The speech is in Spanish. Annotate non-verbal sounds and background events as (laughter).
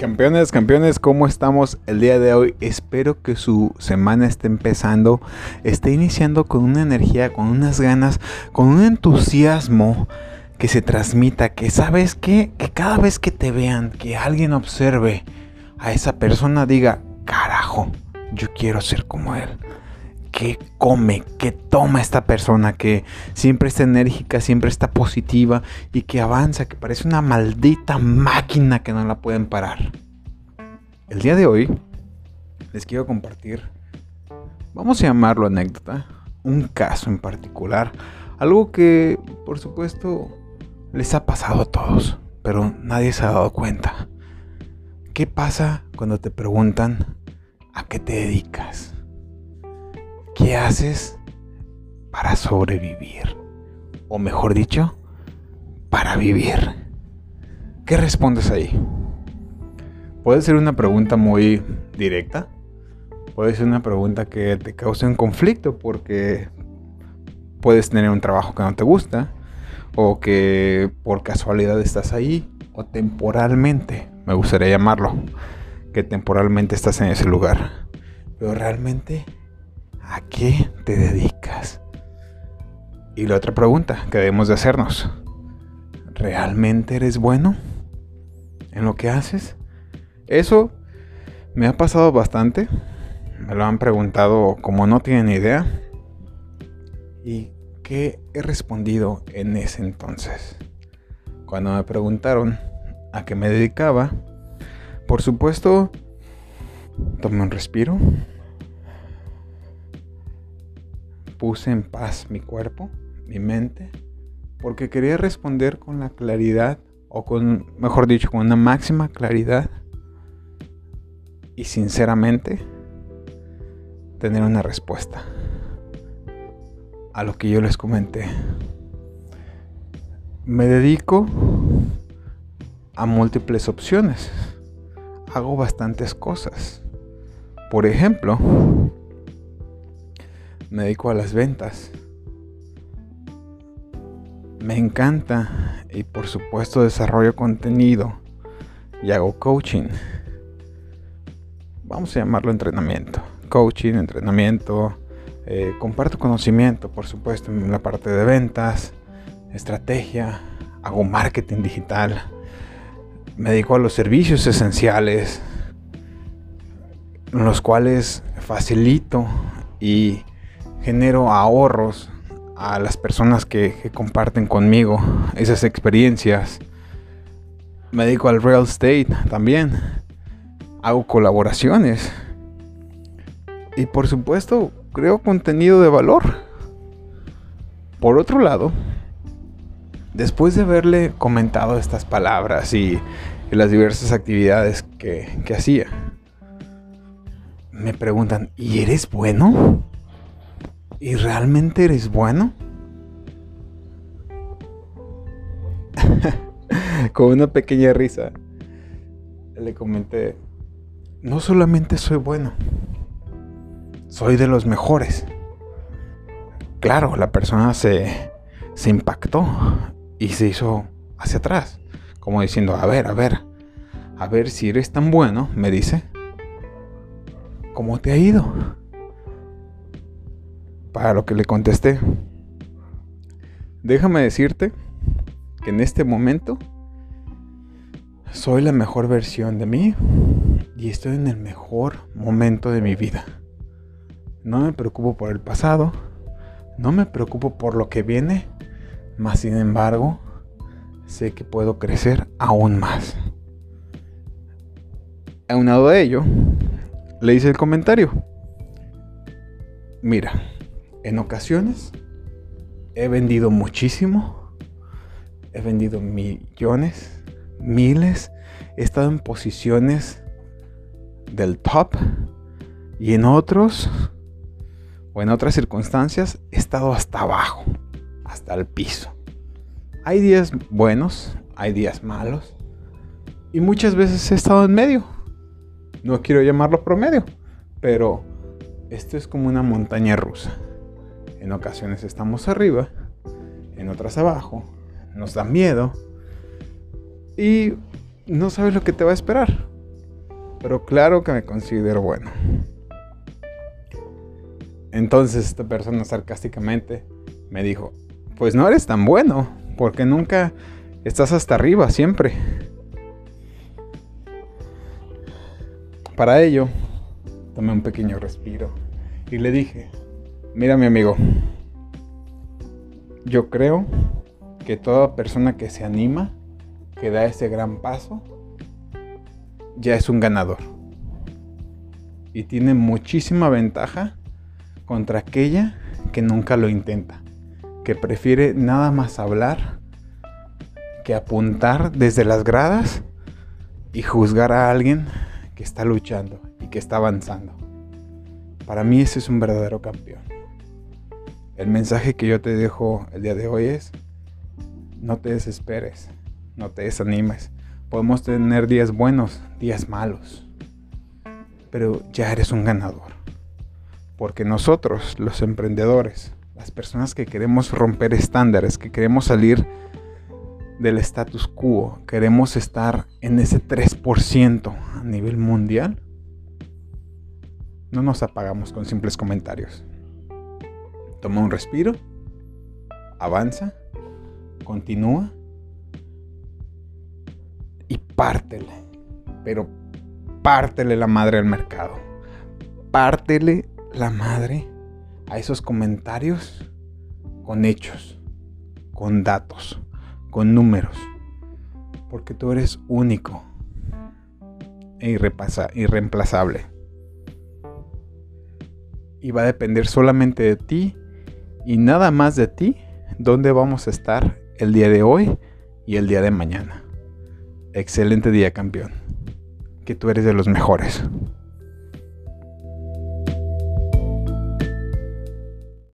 Campeones, campeones, ¿cómo estamos el día de hoy? Espero que su semana esté empezando, esté iniciando con una energía, con unas ganas, con un entusiasmo que se transmita, que sabes que, que cada vez que te vean, que alguien observe a esa persona, diga, carajo, yo quiero ser como él que come, que toma esta persona, que siempre está enérgica, siempre está positiva y que avanza, que parece una maldita máquina que no la pueden parar. El día de hoy les quiero compartir, vamos a llamarlo anécdota, un caso en particular, algo que por supuesto les ha pasado a todos, pero nadie se ha dado cuenta. ¿Qué pasa cuando te preguntan a qué te dedicas? ¿Qué haces para sobrevivir? O mejor dicho, para vivir. ¿Qué respondes ahí? Puede ser una pregunta muy directa. Puede ser una pregunta que te cause un conflicto porque puedes tener un trabajo que no te gusta o que por casualidad estás ahí o temporalmente, me gustaría llamarlo, que temporalmente estás en ese lugar. Pero realmente ¿A qué te dedicas? Y la otra pregunta que debemos de hacernos, ¿realmente eres bueno en lo que haces? Eso me ha pasado bastante, me lo han preguntado como no tienen idea. ¿Y qué he respondido en ese entonces? Cuando me preguntaron a qué me dedicaba, por supuesto, tomé un respiro, puse en paz mi cuerpo, mi mente, porque quería responder con la claridad, o con, mejor dicho, con una máxima claridad y sinceramente tener una respuesta a lo que yo les comenté. Me dedico a múltiples opciones. Hago bastantes cosas. Por ejemplo, me dedico a las ventas. Me encanta y por supuesto desarrollo contenido y hago coaching. Vamos a llamarlo entrenamiento. Coaching, entrenamiento. Eh, comparto conocimiento, por supuesto, en la parte de ventas, estrategia. Hago marketing digital. Me dedico a los servicios esenciales, los cuales facilito y genero ahorros a las personas que, comparten conmigo esas experiencias. Me dedico al real estate también. Hago colaboraciones. Y por supuesto, creo contenido de valor. Por otro lado, después de haberle comentado estas palabras y, las diversas actividades que, que hacía, me preguntan, ¿y eres bueno? ¿Y realmente eres bueno? (laughs) Con una pequeña risa le comenté, no solamente soy bueno, soy de los mejores. Claro, la persona se, se impactó y se hizo hacia atrás, como diciendo, a ver, a ver, a ver si eres tan bueno, me dice, ¿cómo te ha ido? Para lo que le contesté, déjame decirte que en este momento soy la mejor versión de mí y estoy en el mejor momento de mi vida. No me preocupo por el pasado, no me preocupo por lo que viene, más sin embargo, sé que puedo crecer aún más. Aunado a ello, le hice el comentario. Mira, en ocasiones he vendido muchísimo, he vendido millones, miles, he estado en posiciones del top y en otros o en otras circunstancias he estado hasta abajo, hasta el piso. Hay días buenos, hay días malos y muchas veces he estado en medio. No quiero llamarlo promedio, pero esto es como una montaña rusa. En ocasiones estamos arriba, en otras abajo, nos da miedo y no sabes lo que te va a esperar. Pero claro que me considero bueno. Entonces esta persona sarcásticamente me dijo, pues no eres tan bueno, porque nunca estás hasta arriba, siempre. Para ello, tomé un pequeño respiro y le dije, mira mi amigo, yo creo que toda persona que se anima, que da ese gran paso, ya es un ganador. Y tiene muchísima ventaja contra aquella que nunca lo intenta, que prefiere nada más hablar que apuntar desde las gradas y juzgar a alguien que está luchando y que está avanzando. Para mí ese es un verdadero campeón. El mensaje que yo te dejo el día de hoy es, no te desesperes, no te desanimes. Podemos tener días buenos, días malos, pero ya eres un ganador. Porque nosotros, los emprendedores, las personas que queremos romper estándares, que queremos salir del status quo, queremos estar en ese 3% a nivel mundial, no nos apagamos con simples comentarios. Toma un respiro, avanza, continúa y pártele. Pero pártele la madre al mercado. Pártele la madre a esos comentarios con hechos, con datos con números, porque tú eres único e irreemplazable. Y va a depender solamente de ti y nada más de ti dónde vamos a estar el día de hoy y el día de mañana. Excelente día, campeón. Que tú eres de los mejores.